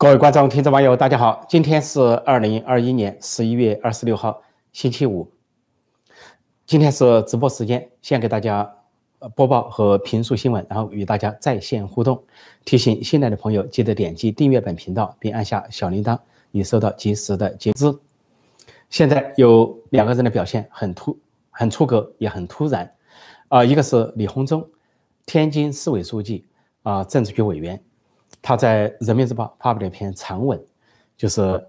各位观众、听众、网友，大家好！今天是二零二一年十一月二十六号，星期五。今天是直播时间，先给大家播报和评述新闻，然后与大家在线互动。提醒新来的朋友，记得点击订阅本频道，并按下小铃铛，以收到及时的节知。现在有两个人的表现很突、很出格，也很突然。啊，一个是李鸿忠，天津市委书记啊，政治局委员。他在人民日报发表了一篇长文，就是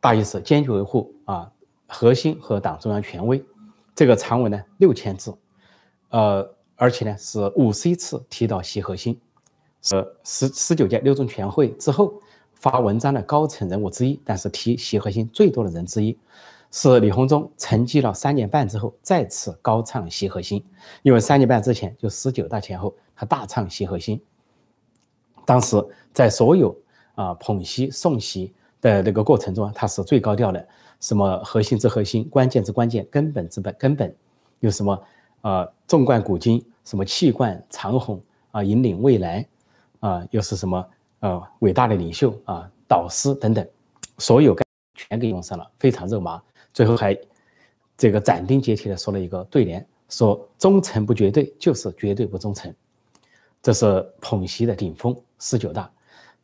大意是坚决维护啊核心和党中央权威。这个长文呢六千字，呃，而且呢是五十一次提到习核心，是十十九届六中全会之后发文章的高层人物之一，但是提习核心最多的人之一，是李鸿忠沉寂了三年半之后再次高唱习核心，因为三年半之前就十九大前后他大唱习核心。当时在所有啊捧席送席的那个过程中，他是最高调的。什么核心之核心，关键之关键，根本之本根本，有什么啊纵贯古今，什么气贯长虹啊引领未来啊，又是什么呃伟大的领袖啊导师等等，所有全给用上了，非常肉麻。最后还这个斩钉截铁的说了一个对联，说忠诚不绝对，就是绝对不忠诚。这是捧席的顶峰，十九大。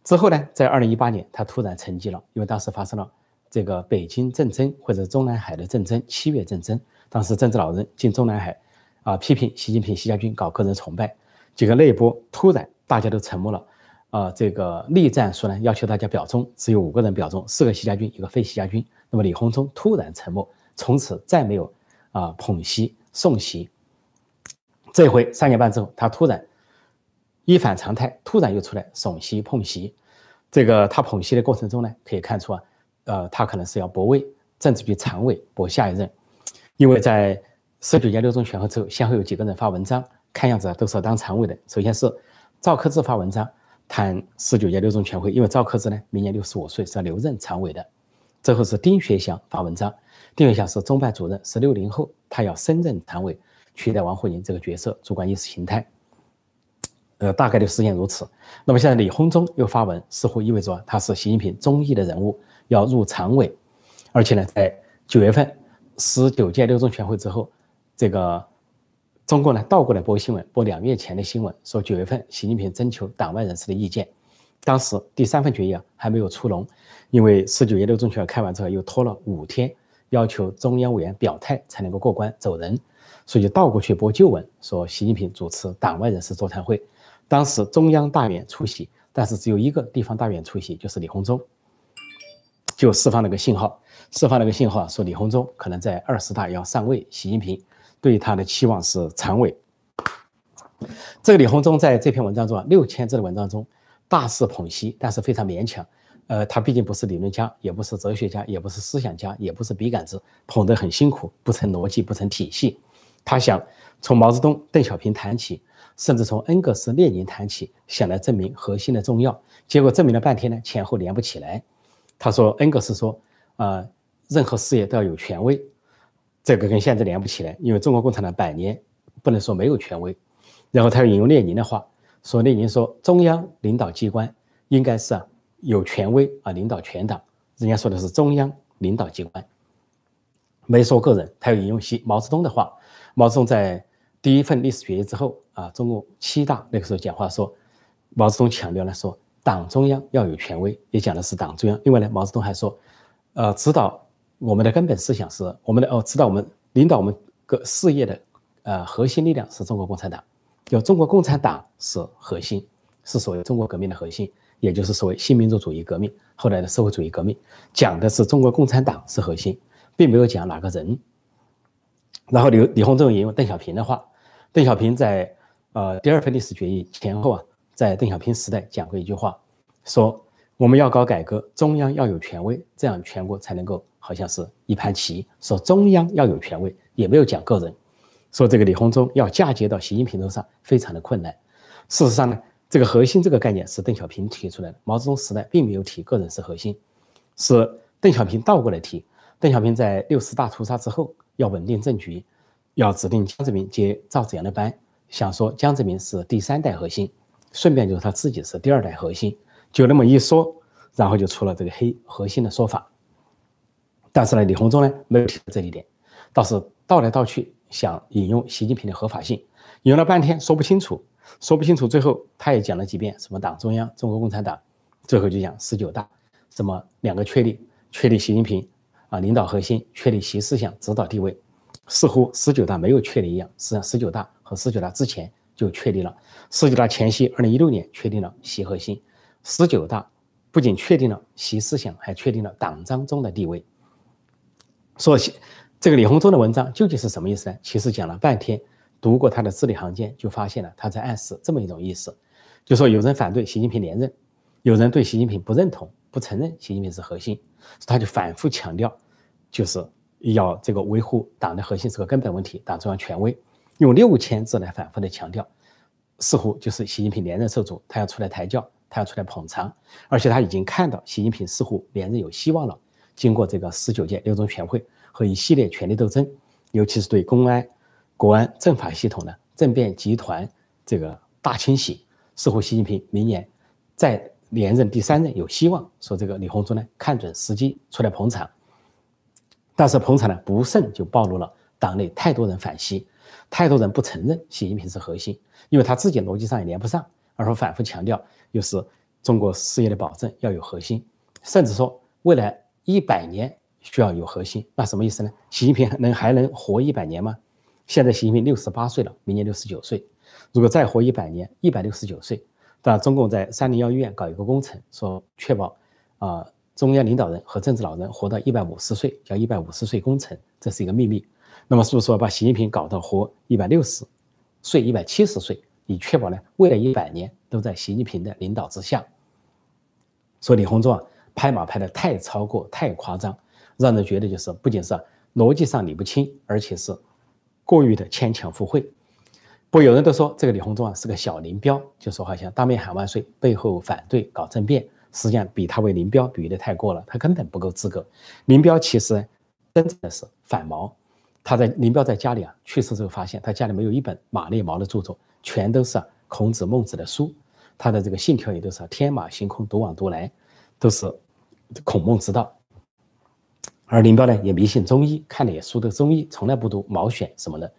之后呢，在二零一八年，他突然沉寂了，因为当时发生了这个北京政争或者中南海的政争，七月政争，当时政治老人进中南海，啊，批评习近平、习家军搞个人崇拜，几个内波突然大家都沉默了，啊，这个栗战书呢要求大家表忠，只有五个人表忠，四个习家军，一个非习家军，那么李鸿忠突然沉默，从此再没有啊捧习送习，这回三年半之后，他突然。一反常态，突然又出来耸席碰席，这个他捧席的过程中呢，可以看出啊，呃，他可能是要搏位，政治局常委搏下一任，因为在十九届六中全会之后，先后有几个人发文章，看样子都是要当常委的。首先是赵克志发文章谈十九届六中全会，因为赵克志呢明年六十五岁是要留任常委的。最后是丁学祥发文章，丁学祥是中办主任，是六零后，他要升任常委，取代王沪宁这个角色，主管意识形态。呃，大概率事件如此。那么现在李鸿忠又发文，似乎意味着他是习近平中意的人物，要入常委。而且呢，在九月份十九届六中全会之后，这个中共呢倒过来播新闻，播两月前的新闻，说九月份习近平征求党外人士的意见。当时第三份决议啊还没有出笼，因为十九届六中全会开完之后又拖了五天，要求中央委员表态才能够过关走人，所以就倒过去播旧闻，说习近平主持党外人士座谈会。当时中央大员出席，但是只有一个地方大员出席，就是李鸿忠，就释放了个信号，释放了个信号，说李鸿忠可能在二十大要上位，习近平对他的期望是常委。这个李鸿忠在这篇文章中啊，六千字的文章中，大肆捧习，但是非常勉强。呃，他毕竟不是理论家，也不是哲学家，也不是思想家，也不是笔杆子，捧得很辛苦，不成逻辑，不成体系。他想从毛泽东、邓小平谈起。甚至从恩格斯、列宁谈起，想来证明核心的重要，结果证明了半天呢，前后连不起来。他说，恩格斯说，呃，任何事业都要有权威，这个跟现在连不起来，因为中国共产党百年不能说没有权威。然后他又引用列宁的话，说列宁说，中央领导机关应该是啊有权威啊领导全党，人家说的是中央领导机关，没说个人。他又引用习毛泽东的话，毛泽东在。第一份历史决议之后啊，中共七大那个时候讲话说，毛泽东强调呢说，党中央要有权威，也讲的是党中央。另外呢，毛泽东还说，呃，指导我们的根本思想是我们的哦，指导我们领导我们各事业的呃核心力量是中国共产党，就中国共产党是核心，是所谓中国革命的核心，也就是所谓新民主主义革命后来的社会主义革命，讲的是中国共产党是核心，并没有讲哪个人。然后李李鸿忠引用邓小平的话。邓小平在呃第二份历史决议前后啊，在邓小平时代讲过一句话，说我们要搞改革，中央要有权威，这样全国才能够好像是一盘棋。说中央要有权威，也没有讲个人。说这个李鸿忠要嫁接到习近平头上，非常的困难。事实上呢，这个核心这个概念是邓小平提出来的，毛泽东时代并没有提个人是核心，是邓小平倒过来提。邓小平在六十大屠杀之后要稳定政局。要指定江泽民接赵紫阳的班，想说江泽民是第三代核心，顺便就是他自己是第二代核心，就那么一说，然后就出了这个黑核心的说法。但是呢，李鸿忠呢没有提这一点，倒是倒来倒去想引用习近平的合法性，引用了半天说不清楚，说不清楚，最后他也讲了几遍什么党中央、中国共产党，最后就讲十九大，什么两个确立，确立习近平啊领导核心，确立习思想指导地位，似乎十九大没有确立一样，实际上十九大和十九大之前就确立了，十九大前夕，二零一六年确定了习核心，十九大不仅确定了习思想，还确定了党章中的地位。说这个李鸿忠的文章究竟是什么意思呢？其实讲了半天，读过他的字里行间，就发现了他在暗示这么一种意思，就说有人反对习近平连任，有人对习近平不认同、不承认习近平是核心，他就反复强调，就是要这个维护党的核心是个根本问题，党中央权威，用六千字来反复的强调，似乎就是习近平连任受阻，他要出来抬轿，他要出来捧场，而且他已经看到习近平似乎连任有希望了。经过这个十九届六中全会和一系列权力斗争，尤其是对公安、国安、政法系统的政变集团这个大清洗，似乎习近平明年再连任第三任有希望。说这个李鸿忠呢，看准时机出来捧场，但是捧场呢不慎就暴露了党内太多人反习，太多人不承认习近平是核心，因为他自己逻辑上也连不上，而说反复强调又是中国事业的保证要有核心，甚至说未来。一百年需要有核心，那什么意思呢？习近平能还能活一百年吗？现在习近平六十八岁了，明年六十九岁，如果再活一百年，一百六十九岁，那中共在三零幺医院搞一个工程，说确保啊中央领导人和政治老人活到一百五十岁，叫一百五十岁工程，这是一个秘密。那么是不是说把习近平搞到活一百六十岁、一百七十岁，以确保呢未来一百年都在习近平的领导之下？说李鸿忠啊。拍马拍的太超过、太夸张，让人觉得就是不仅是逻辑上理不清，而且是过于的牵强附会。不，有人都说这个李鸿忠啊是个小林彪，就说好像当面喊万岁，背后反对搞政变，实际上比他为林彪比喻的太过了，他根本不够资格。林彪其实真正的是反毛，他在林彪在家里啊去世之后发现他家里没有一本马列毛的著作，全都是孔子、孟子的书，他的这个信条也都是天马行空、独往独来。都是孔孟之道，而林彪呢也迷信中医，看的也书的中医，从来不读《毛选》什么的。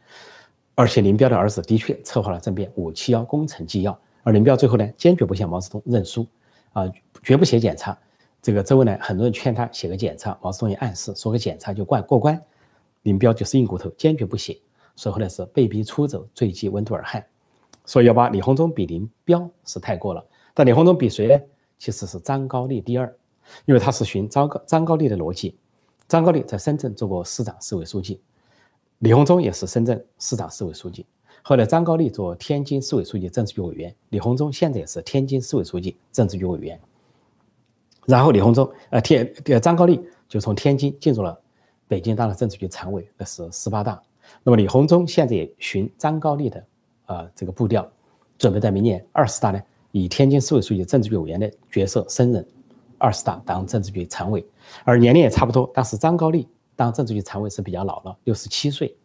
而且林彪的儿子的确策划了政变，五七幺工程纪要。而林彪最后呢坚决不向毛泽东认输，啊，绝不写检查。这个周围呢很多人劝他写个检查，毛泽东也暗示说个检查就过过关。林彪就是硬骨头，坚决不写。所以后来是被逼出走，坠机温都尔汗。所以要把李鸿忠比林彪是太过了，但李鸿忠比谁呢？其实是张高丽第二，因为他是循张高张高丽的逻辑。张高丽在深圳做过市长、市委书记，李鸿忠也是深圳市长、市委书记。后来张高丽做天津市委书记、政治局委员，李鸿忠现在也是天津市委书记、政治局委员。然后李鸿忠呃天呃张高丽就从天津进入了北京当了政治局常委，那是十八大。那么李鸿忠现在也循张高丽的呃这个步调，准备在明年二十大呢。以天津市委书记、政治局委员的角色升任二十大当政治局常委，而年龄也差不多。当时张高丽当政治局常委是比较老了，六十七岁。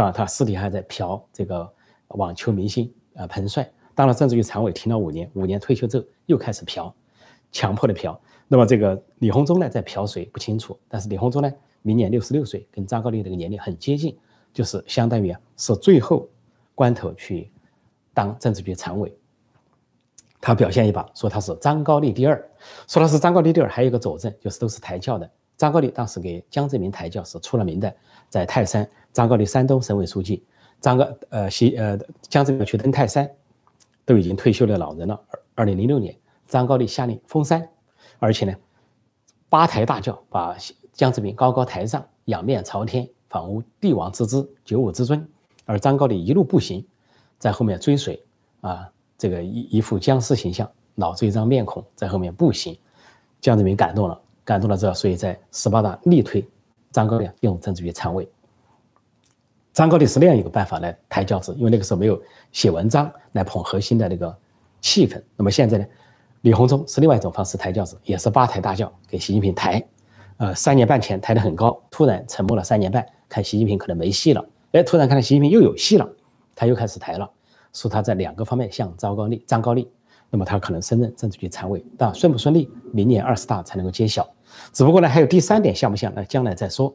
啊，他私底下在嫖这个网球明星啊彭帅。当了政治局常委停了五年，五年退休之后又开始嫖，强迫的嫖。那么这个李鸿忠呢，在嫖谁不清楚。但是李鸿忠呢，明年六十六岁，跟张高丽这个年龄很接近，就是相当于啊是最后关头去当政治局常委。他表现一把，说他是张高丽第二，说他是张高丽第二，还有一个佐证，就是都是抬轿的。张高丽当时给江泽民抬轿是出了名的，在泰山，张高丽山东省委书记，张高呃西呃江泽民去登泰山，都已经退休的老人了。二二零零六年，张高丽下令封山，而且呢，八抬大轿把江泽民高高抬上，仰面朝天，仿佛帝王之姿，九五之尊。而张高丽一路步行，在后面追随啊。这个一一副僵尸形象，老着一张面孔在后面步行，江泽民感动了，感动了之后，所以在十八大力推张高丽进入政治局常委。张高丽是那样一个办法来抬轿子，因为那个时候没有写文章来捧核心的那个气氛。那么现在呢，李鸿忠是另外一种方式抬轿子，也是八抬大轿给习近平抬。呃，三年半前抬得很高，突然沉默了三年半，看习近平可能没戏了，哎，突然看到习近平又有戏了，他又开始抬了。说他在两个方面向张高丽、张高丽，那么他可能升任政治局常委，但顺不顺利，明年二十大才能够揭晓。只不过呢，还有第三点像不像？那将来再说。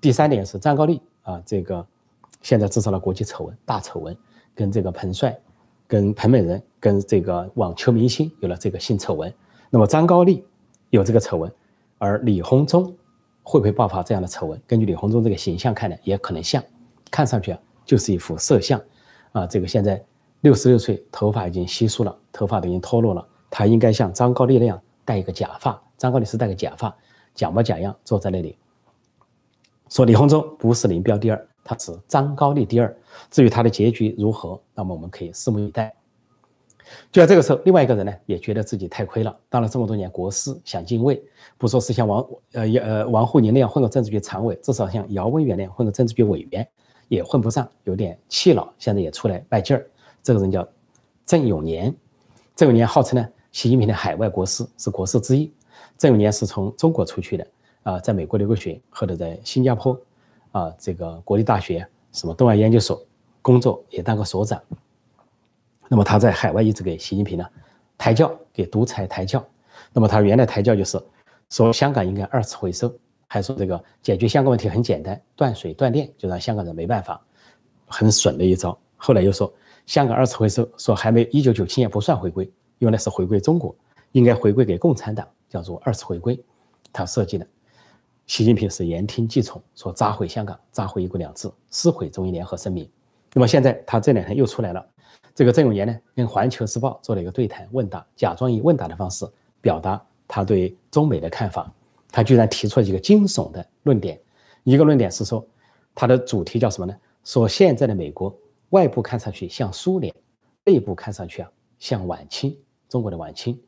第三点是张高丽啊，这个现在制造了国际丑闻，大丑闻，跟这个彭帅、跟彭美人、跟这个网球明星有了这个性丑闻。那么张高丽有这个丑闻，而李鸿忠会不会爆发这样的丑闻？根据李鸿忠这个形象看呢，也可能像，看上去啊就是一副色相啊。这个现在六十六岁，头发已经稀疏了，头发都已经脱落了，他应该像张高丽那样戴一个假发。张高丽是戴个假发，假模假样坐在那里。说李鸿忠不是林彪第二，他是张高丽第二。至于他的结局如何，那么我们可以拭目以待。就在这个时候，另外一个人呢，也觉得自己太亏了，当了这么多年国师，想进位，不说是像王呃呃王沪宁那样混个政治局常委，至少像姚文元那样混个政治局委员也混不上，有点气恼，现在也出来卖劲儿。这个人叫郑永年，郑永年号称呢习近平的海外国师，是国师之一。郑永年是从中国出去的。啊，在美国留过学，后来在新加坡，啊，这个国立大学什么东亚研究所工作，也当过所长。那么他在海外一直给习近平呢抬轿，给独裁抬轿。那么他原来抬轿就是说香港应该二次回收，还说这个解决香港问题很简单，断水断电就让香港人没办法，很损的一招。后来又说香港二次回收，说还没一九九七年不算回归，因为那是回归中国，应该回归给共产党，叫做二次回归。他设计的。习近平是言听计从，说砸毁香港，砸毁一国两制，撕毁中英联合声明。那么现在他这两天又出来了，这个郑永年呢，跟《环球时报》做了一个对谈问答，假装以问答的方式表达他对中美的看法。他居然提出了几个惊悚的论点，一个论点是说，他的主题叫什么呢？说现在的美国外部看上去像苏联，内部看上去啊像晚清，中国的晚清。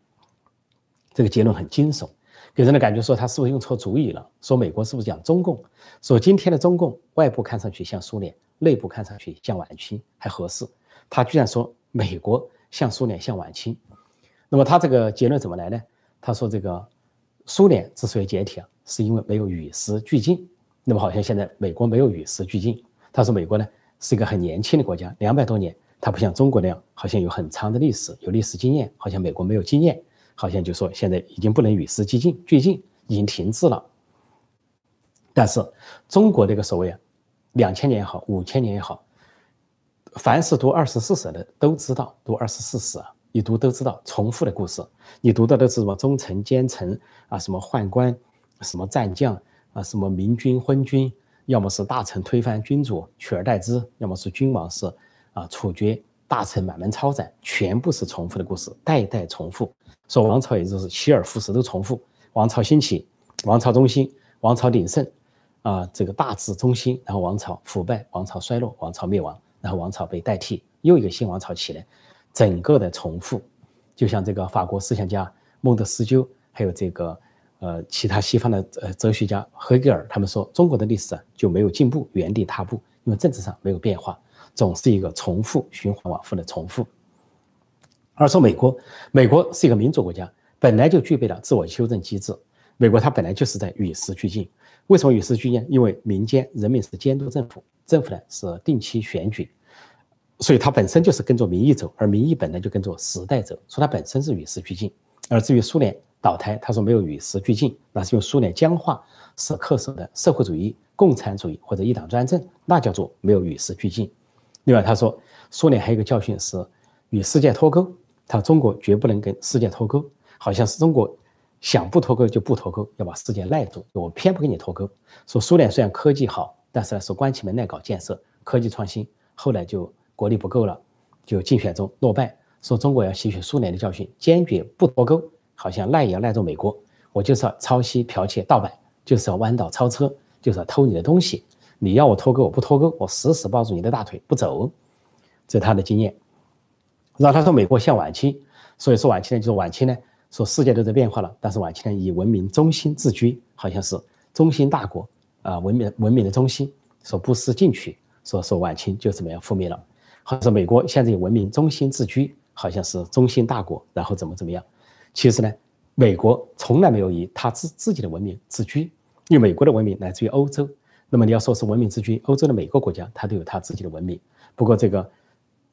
这个结论很惊悚。给人的感觉说他是不是用错主意了？说美国是不是讲中共？说今天的中共外部看上去像苏联，内部看上去像晚清，还合适？他居然说美国像苏联，像晚清。那么他这个结论怎么来呢？他说这个苏联之所以解体啊，是因为没有与时俱进。那么好像现在美国没有与时俱进。他说美国呢是一个很年轻的国家，两百多年，它不像中国那样好像有很长的历史，有历史经验，好像美国没有经验。好像就说现在已经不能与时俱进，俱进已经停滞了。但是中国这个所谓啊，两千年也好，五千年也好，凡是读二十四史的都知道，读二十四史啊，一读都知道重复的故事。你读到的是什么忠臣奸臣啊，什么宦官，什么战将啊，什么明君昏君，要么是大臣推翻君主取而代之，要么是君王是啊处决大臣满门抄斩，全部是重复的故事，代代重复。说王朝也就是起而复始都重复，王朝兴起，王朝中兴，王朝鼎盛，啊，这个大治中兴，然后王朝腐败，王朝衰落，王朝灭亡，然后王朝被代替，又一个新王朝起来，整个的重复，就像这个法国思想家孟德斯鸠，还有这个呃其他西方的呃哲学家黑格尔，他们说中国的历史啊就没有进步，原地踏步，因为政治上没有变化，总是一个重复，循环往复的重复。而说美国，美国是一个民主国家，本来就具备了自我修正机制。美国它本来就是在与时俱进。为什么与时俱进？因为民间人民是监督政府，政府呢是定期选举，所以它本身就是跟着民意走，而民意本来就跟着时代走，所以它本身是与时俱进。而至于苏联倒台，他说没有与时俱进，那是用苏联僵化、是恪守的社会主义、共产主义或者一党专政，那叫做没有与时俱进。另外他说，苏联还有一个教训是与世界脱钩。他中国绝不能跟世界脱钩，好像是中国想不脱钩就不脱钩，要把世界赖住。我偏不跟你脱钩。说苏联虽然科技好，但是呢是关起门来搞建设，科技创新，后来就国力不够了，就竞选中落败。说中国要吸取苏联的教训，坚决不脱钩，好像赖也要赖住美国。我就是要抄袭、剽窃、盗版，就是要弯道超车，就是要偷你的东西。你要我脱钩，我不脱钩，我死死抱住你的大腿不走。这是他的经验。然后他说美国像晚清，所以说晚清呢，就是晚清呢，说世界都在变化了，但是晚清呢以文明中心自居，好像是中心大国啊，文明文明的中心，说不思进取，说说晚清就怎么样覆灭了。好像是美国现在以文明中心自居，好像是中心大国，然后怎么怎么样。其实呢，美国从来没有以他自自己的文明自居，因为美国的文明来自于欧洲。那么你要说是文明之居，欧洲的每个国家它都有它自己的文明。不过这个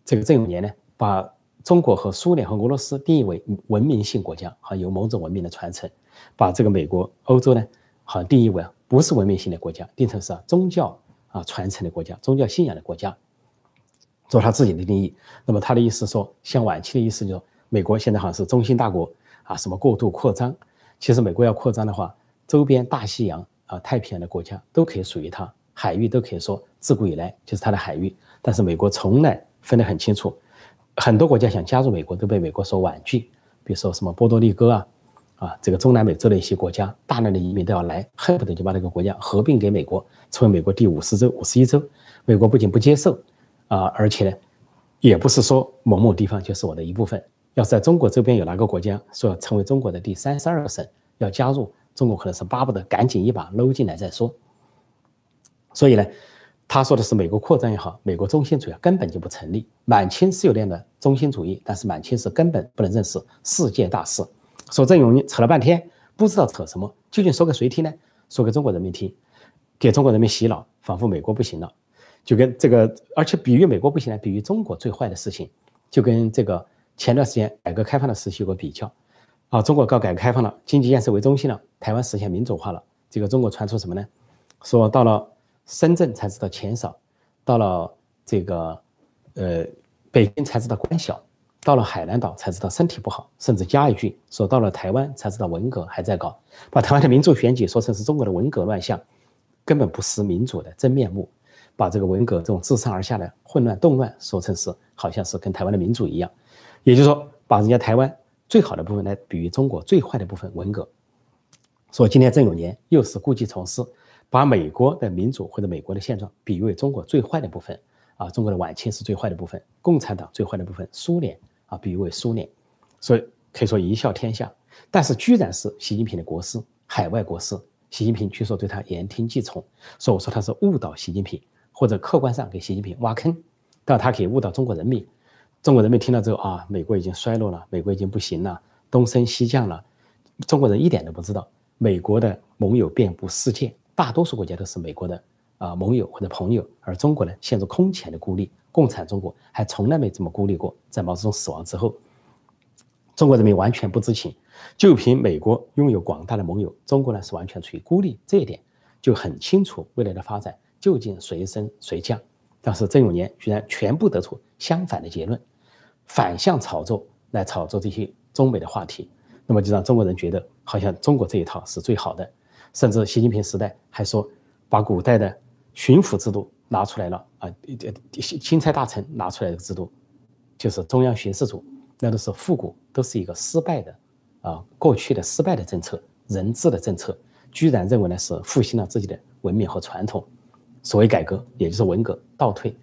这个郑永年呢，把中国和苏联和俄罗斯定义为文明性国家，好有某种文明的传承，把这个美国、欧洲呢，好像定义为不是文明性的国家，定成是宗教啊传承的国家、宗教信仰的国家，做他自己的定义。那么他的意思说，像晚期的意思就是，美国现在好像是中心大国啊，什么过度扩张。其实美国要扩张的话，周边大西洋啊、太平洋的国家都可以属于它，海域都可以说自古以来就是它的海域。但是美国从来分得很清楚。很多国家想加入美国，都被美国所婉拒。比如说什么波多黎各啊，啊，这个中南美洲的一些国家，大量的移民都要来，恨不得就把那个国家合并给美国，成为美国第五十州、五十一州。美国不仅不接受，啊，而且呢，也不是说某某地方就是我的一部分。要是在中国周边有哪个国家说要成为中国的第三十二个省，要加入中国，可能是巴不得赶紧一把搂进来再说。所以呢。他说的是美国扩张也好，美国中心主义根本就不成立。满清是有点的中心主义，但是满清是根本不能认识世界大势。说郑永扯了半天，不知道扯什么，究竟说给谁听呢？说给中国人民听，给中国人民洗脑，仿佛美国不行了，就跟这个，而且比喻美国不行呢，比喻中国最坏的事情，就跟这个前段时间改革开放的时期有个比较。啊，中国搞改革开放了，经济建设为中心了，台湾实现民主化了，这个中国传出什么呢？说到了。深圳才知道钱少，到了这个，呃，北京才知道官小，到了海南岛才知道身体不好，甚至加一句说到了台湾才知道文革还在搞，把台湾的民主选举说成是中国的文革乱象，根本不识民主的真面目，把这个文革这种自上而下的混乱动乱说成是好像是跟台湾的民主一样，也就是说把人家台湾最好的部分来比喻中国最坏的部分文革，说今天郑永年又是故技重施。把美国的民主或者美国的现状比喻为中国最坏的部分啊，中国的晚清是最坏的部分，共产党最坏的部分，苏联啊比喻为苏联，所以可以说贻笑天下。但是居然是习近平的国师，海外国师，习近平据说对他言听计从，所以我说他是误导习近平，或者客观上给习近平挖坑，但他可以误导中国人民。中国人民听了之后啊，美国已经衰落了，美国已经不行了，东升西降了。中国人一点都不知道，美国的盟友遍布世界。大多数国家都是美国的啊盟友或者朋友，而中国呢陷入空前的孤立。共产中国还从来没这么孤立过。在毛泽东死亡之后，中国人民完全不知情，就凭美国拥有广大的盟友，中国呢是完全处于孤立，这一点就很清楚未来的发展究竟谁升谁降。但是郑永年居然全部得出相反的结论，反向炒作来炒作这些中美的话题，那么就让中国人觉得好像中国这一套是最好的。甚至习近平时代还说，把古代的巡抚制度拿出来了啊，钦差大臣拿出来的制度，就是中央巡视组，那都是复古，都是一个失败的啊，过去的失败的政策，人治的政策，居然认为呢是复兴了自己的文明和传统，所谓改革也就是文革倒退，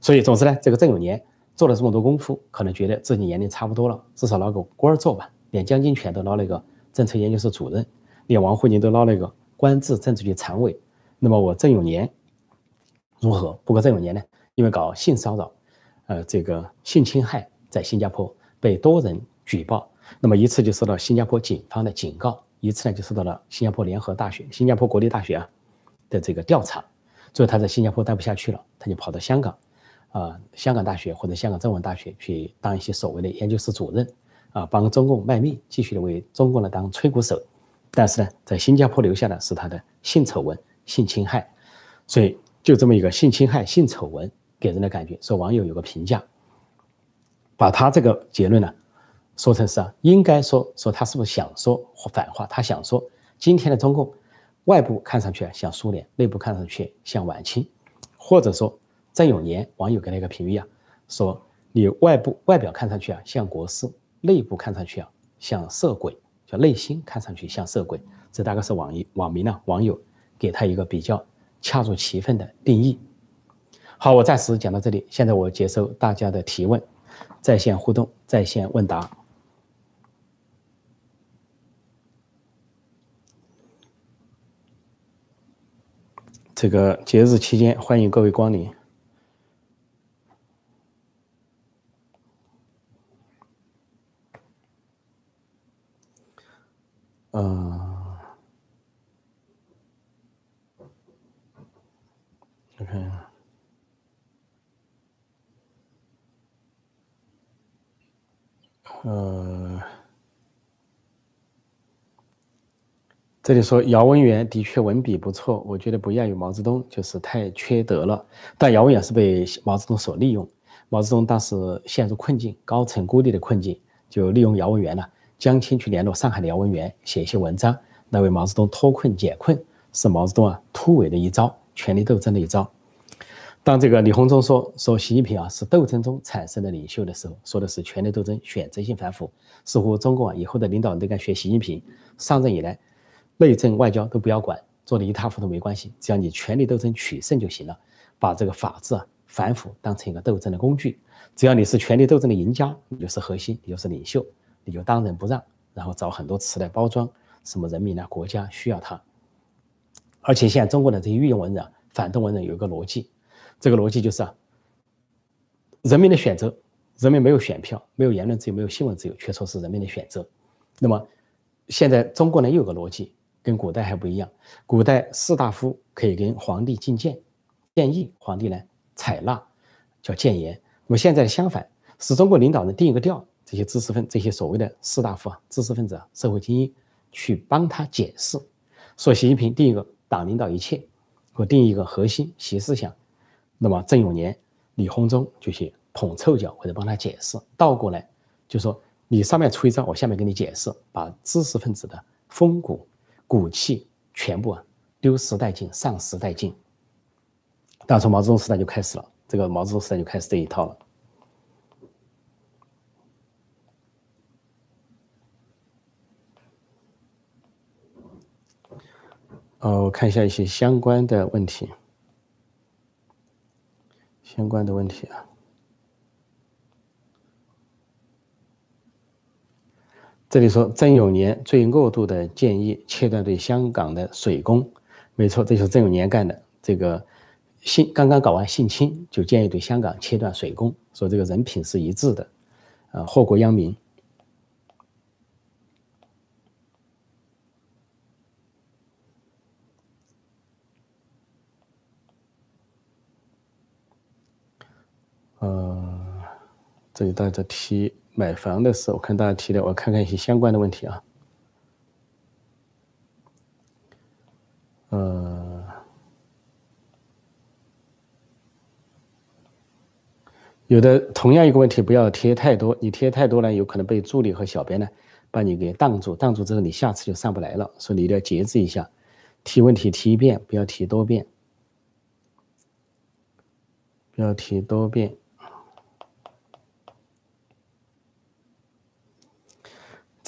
所以总之呢，这个郑永年做了这么多功夫，可能觉得自己年龄差不多了，至少捞个官儿做吧，连将军权都捞了一个政策研究室主任。连王沪宁都捞了一个官制政治局常委，那么我郑永年如何？不过郑永年呢，因为搞性骚扰，呃，这个性侵害，在新加坡被多人举报，那么一次就受到新加坡警方的警告，一次呢就受到了新加坡联合大学、新加坡国立大学啊的这个调查，最后他在新加坡待不下去了，他就跑到香港，啊，香港大学或者香港中文大学去当一些所谓的研究室主任，啊，帮中共卖命，继续的为中共呢当吹鼓手。但是呢，在新加坡留下的是他的性丑闻、性侵害，所以就这么一个性侵害、性丑闻，给人的感觉，说网友有个评价，把他这个结论呢，说成是啊，应该说说他是不是想说反话？他想说，今天的中共外部看上去像苏联，内部看上去像晚清，或者说郑永年网友给他一个评语啊，说你外部外表看上去啊像国师，内部看上去啊像色鬼。叫内心看上去像色鬼，这大概是网网民呢网友给他一个比较恰如其分的定义。好，我暂时讲到这里，现在我接受大家的提问，在线互动，在线问答。这个节日期间，欢迎各位光临。嗯，OK，呃，这里说姚文元的确文笔不错，我觉得不亚于毛泽东，就是太缺德了。但姚文元是被毛泽东所利用，毛泽东当时陷入困境，高层孤立的困境，就利用姚文元了，江青去联络上海的姚文元，写一些文章来为毛泽东脱困解困，是毛泽东啊突围的一招，权力斗争的一招。当这个李鸿忠说说习近平啊是斗争中产生的领袖的时候，说的是权力斗争选择性反腐，似乎中共啊以后的领导人都该学习近平，上任以来，内政外交都不要管，做的一塌糊涂没关系，只要你权力斗争取胜就行了，把这个法治啊反腐当成一个斗争的工具，只要你是权力斗争的赢家，你就是核心，你就是领袖，你就当仁不让，然后找很多词来包装，什么人民啊国家需要他，而且现在中国的这些御用文人、反动文人有一个逻辑。这个逻辑就是啊，人民的选择，人民没有选票，没有言论自由，没有新闻自由，却说是人民的选择。那么，现在中国呢又有个逻辑，跟古代还不一样。古代士大夫可以跟皇帝进谏，建议皇帝呢采纳，叫谏言。那么现在相反，是中国领导人定一个调，这些知识分这些所谓的士大夫啊、知识分子啊、社会精英去帮他解释，说习近平定一个党领导一切，我定一个核心习思想。那么郑永年、李鸿忠就去捧臭脚或者帮他解释，倒过来就说你上面出一招，我下面给你解释，把知识分子的风骨、骨气全部啊丢失殆尽、丧失殆尽。但从毛泽东时代就开始了，这个毛泽东时代就开始这一套了。哦，我看一下一些相关的问题。相关的问题啊，这里说曾永年最恶毒的建议切断对香港的水工，没错，这就是曾永年干的。这个性刚刚搞完性侵，就建议对香港切断水工，说这个人品是一致的，啊，祸国殃民。这里大家提买房的事，我看大家提的，我看看一些相关的问题啊。呃，有的同样一个问题，不要贴太多，你贴太多呢，有可能被助理和小编呢把你给挡住，挡住之后你下次就上不来了，所以你一定要节制一下，提问题提一遍，不要提多遍，不要提多遍。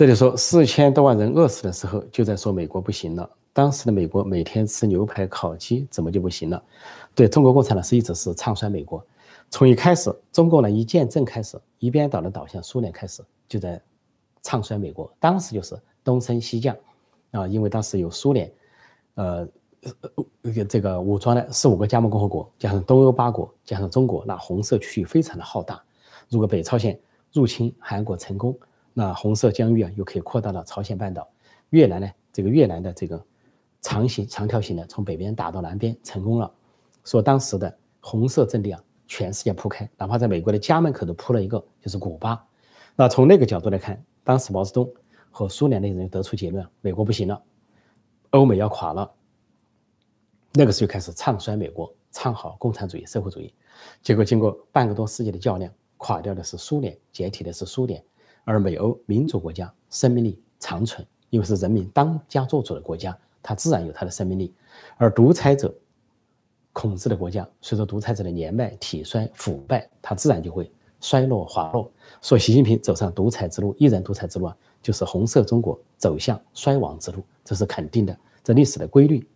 这里说四千多万人饿死的时候，就在说美国不行了。当时的美国每天吃牛排、烤鸡，怎么就不行了？对中国共产党是一直是唱衰美国。从一开始，中共呢一建政开始，一边倒的倒向苏联开始，就在唱衰美国。当时就是东升西降啊，因为当时有苏联，呃，这个武装的四五个加盟共和国，加上东欧八国，加上中国，那红色区域非常的浩大。如果北朝鲜入侵韩国成功，那红色疆域啊，又可以扩大到朝鲜半岛、越南呢？这个越南的这个长形、长条形的，从北边打到南边成功了。说当时的红色阵地啊，全世界铺开，哪怕在美国的家门口都铺了一个，就是古巴。那从那个角度来看，当时毛泽东和苏联的人得出结论：美国不行了，欧美要垮了。那个时候开始唱衰美国，唱好共产主义、社会主义。结果经过半个多世纪的较量，垮掉的是苏联，解体的是苏联。而美欧民主国家生命力长存，因为是人民当家作主的国家，它自然有它的生命力。而独裁者统治的国家，随着独裁者的年迈、体衰、腐败，它自然就会衰落滑落。所以，习近平走上独裁之路、一人独裁之路啊，就是红色中国走向衰亡之路，这是肯定的，这历史的规律。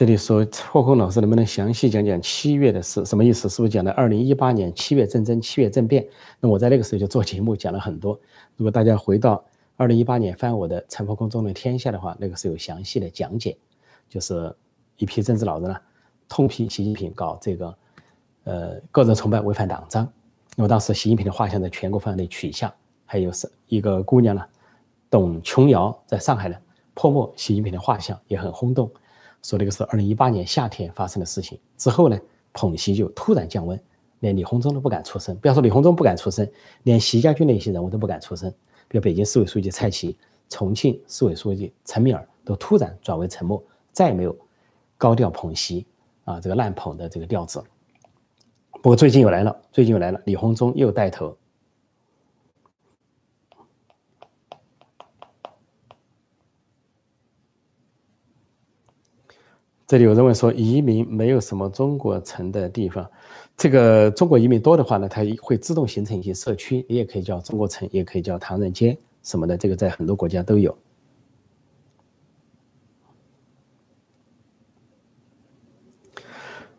这里说霍空老师能不能详细讲讲七月的事？什么意思？是不是讲的二零一八年七月政争、七月政变？那我在那个时候就做节目讲了很多。如果大家回到二零一八年翻我的《陈破空中的天下》的话，那个是有详细的讲解，就是一批政治老人呢痛批习近平搞这个呃个人崇拜违反党章。那么当时习近平的画像在全国范围内取向，还有是一个姑娘呢。董琼瑶在上海呢泼墨习近平的画像，也很轰动，说那个是二零一八年夏天发生的事情。之后呢，捧席就突然降温，连李鸿忠都不敢出声。不要说李鸿忠不敢出声，连习家军的一些人物都不敢出声。比如北京市委书记蔡奇、重庆市委书记陈敏尔都突然转为沉默，再也没有高调捧席啊这个烂捧的这个调子。不过最近又来了，最近又来了，李鸿忠又带头。这里有人问说，移民没有什么中国城的地方，这个中国移民多的话呢，它会自动形成一些社区，你也可以叫中国城，也可以叫唐人街什么的，这个在很多国家都有。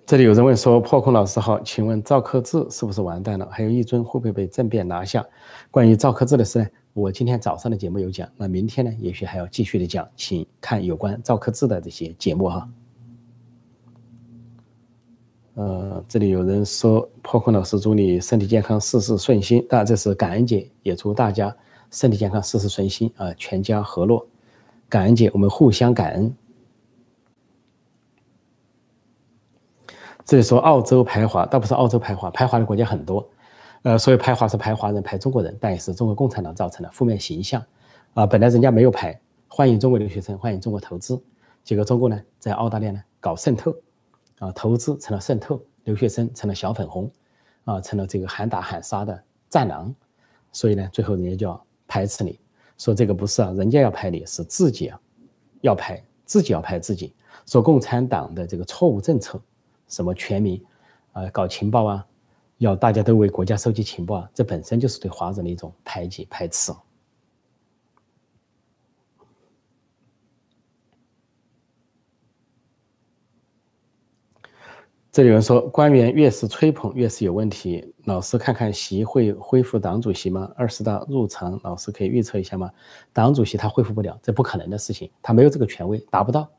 这里有人问说：“破空老师好，请问赵克志是不是完蛋了？还有一尊会不会被政变拿下？”关于赵克志的事呢，我今天早上的节目有讲，那明天呢，也许还要继续的讲，请看有关赵克志的这些节目哈。呃，这里有人说：“破空老师祝你身体健康，事事顺心。”当然这是感恩节，也祝大家身体健康，事事顺心啊，全家和乐。感恩节，我们互相感恩。这里说澳洲排华，倒不是澳洲排华，排华的国家很多，呃，所以排华是排华人、排中国人，但也是中国共产党造成的负面形象，啊，本来人家没有排，欢迎中国留学生，欢迎中国投资，结果中国呢在澳大利亚呢搞渗透，啊，投资成了渗透，留学生成了小粉红，啊，成了这个喊打喊杀的战狼，所以呢，最后人家就要排斥你，说这个不是啊，人家要排你是自己啊，要排自己要排自己，说共产党的这个错误政策。什么全民，啊，搞情报啊，要大家都为国家收集情报啊，这本身就是对华人的一种排挤排斥。这里有人说，官员越是吹捧，越是有问题。老师看看习会恢复党主席吗？二十大入场，老师可以预测一下吗？党主席他恢复不了，这不可能的事情，他没有这个权威，达不到。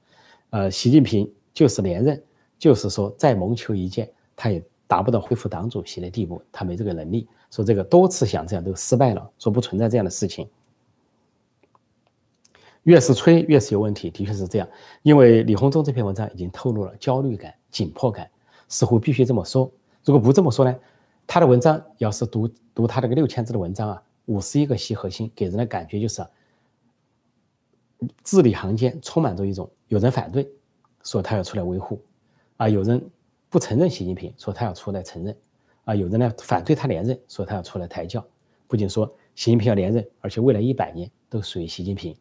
呃，习近平就是连任。就是说，再谋求一件，他也达不到恢复党主席的地步，他没这个能力。说这个多次想这样都失败了，说不存在这样的事情。越是吹越是有问题，的确是这样。因为李鸿忠这篇文章已经透露了焦虑感、紧迫感，似乎必须这么说。如果不这么说呢，他的文章要是读读他这个六千字的文章啊，五十一个细核心，给人的感觉就是字里行间充满着一种有人反对，说他要出来维护。啊，有人不承认习近平，说他要出来承认；啊，有人呢反对他连任，说他要出来抬轿。不仅说习近平要连任，而且未来一百年都属于习近平，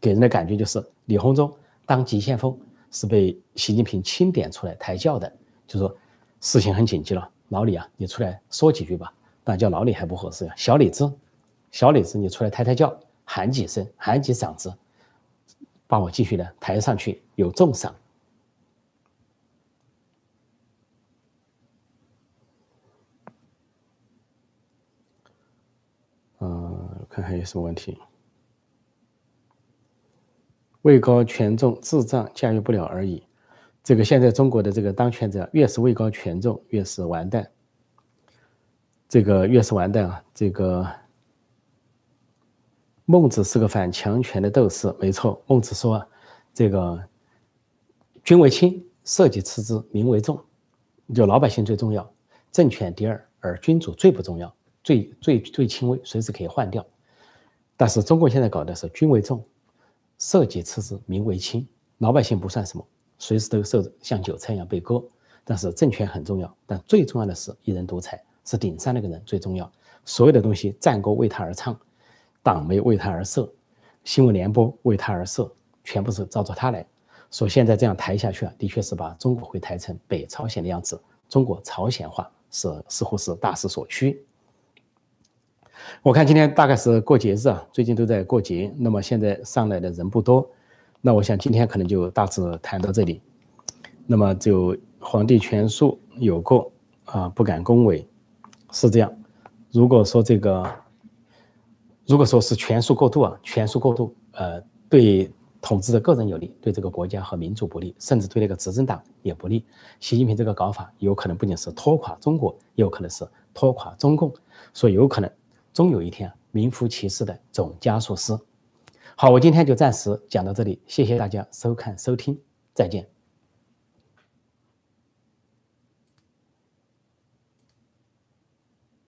给人的感觉就是李鸿忠当急先锋是被习近平钦点出来抬轿的。就说事情很紧急了，老李啊，你出来说几句吧。但叫老李还不合适呀，小李子，小李子，你出来抬抬轿，喊几声，喊几嗓子，把我继续的抬上去，有重赏。嗯，看看有什么问题。位高权重，智障驾驭不了而已。这个现在中国的这个当权者，越是位高权重，越是完蛋。这个越是完蛋啊！这个孟子是个反强权的斗士，没错。孟子说啊，这个君为轻，社稷次之，民为重，就老百姓最重要，政权第二，而君主最不重要。最最最轻微，随时可以换掉。但是中国现在搞的是君为重，社稷次之，民为轻，老百姓不算什么，随时都受着像韭菜一样被割。但是政权很重要，但最重要的是一人独裁，是顶上那个人最重要。所有的东西，战歌为他而唱，党媒为他而设，新闻联播为他而设，全部是照着他来。说现在这样抬下去啊，的确是把中国会抬成北朝鲜的样子。中国朝鲜化是似乎是大势所趋。我看今天大概是过节日啊，最近都在过节，那么现在上来的人不多，那我想今天可能就大致谈到这里。那么就皇帝权术有过啊，不敢恭维，是这样。如果说这个，如果说是权术过度啊，权术过度，呃，对统治的个人有利，对这个国家和民族不利，甚至对那个执政党也不利。习近平这个搞法有可能不仅是拖垮中国，也有可能是拖垮中共，所以有可能。终有一天，名副其实的总加速师。好，我今天就暂时讲到这里，谢谢大家收看收听，再见。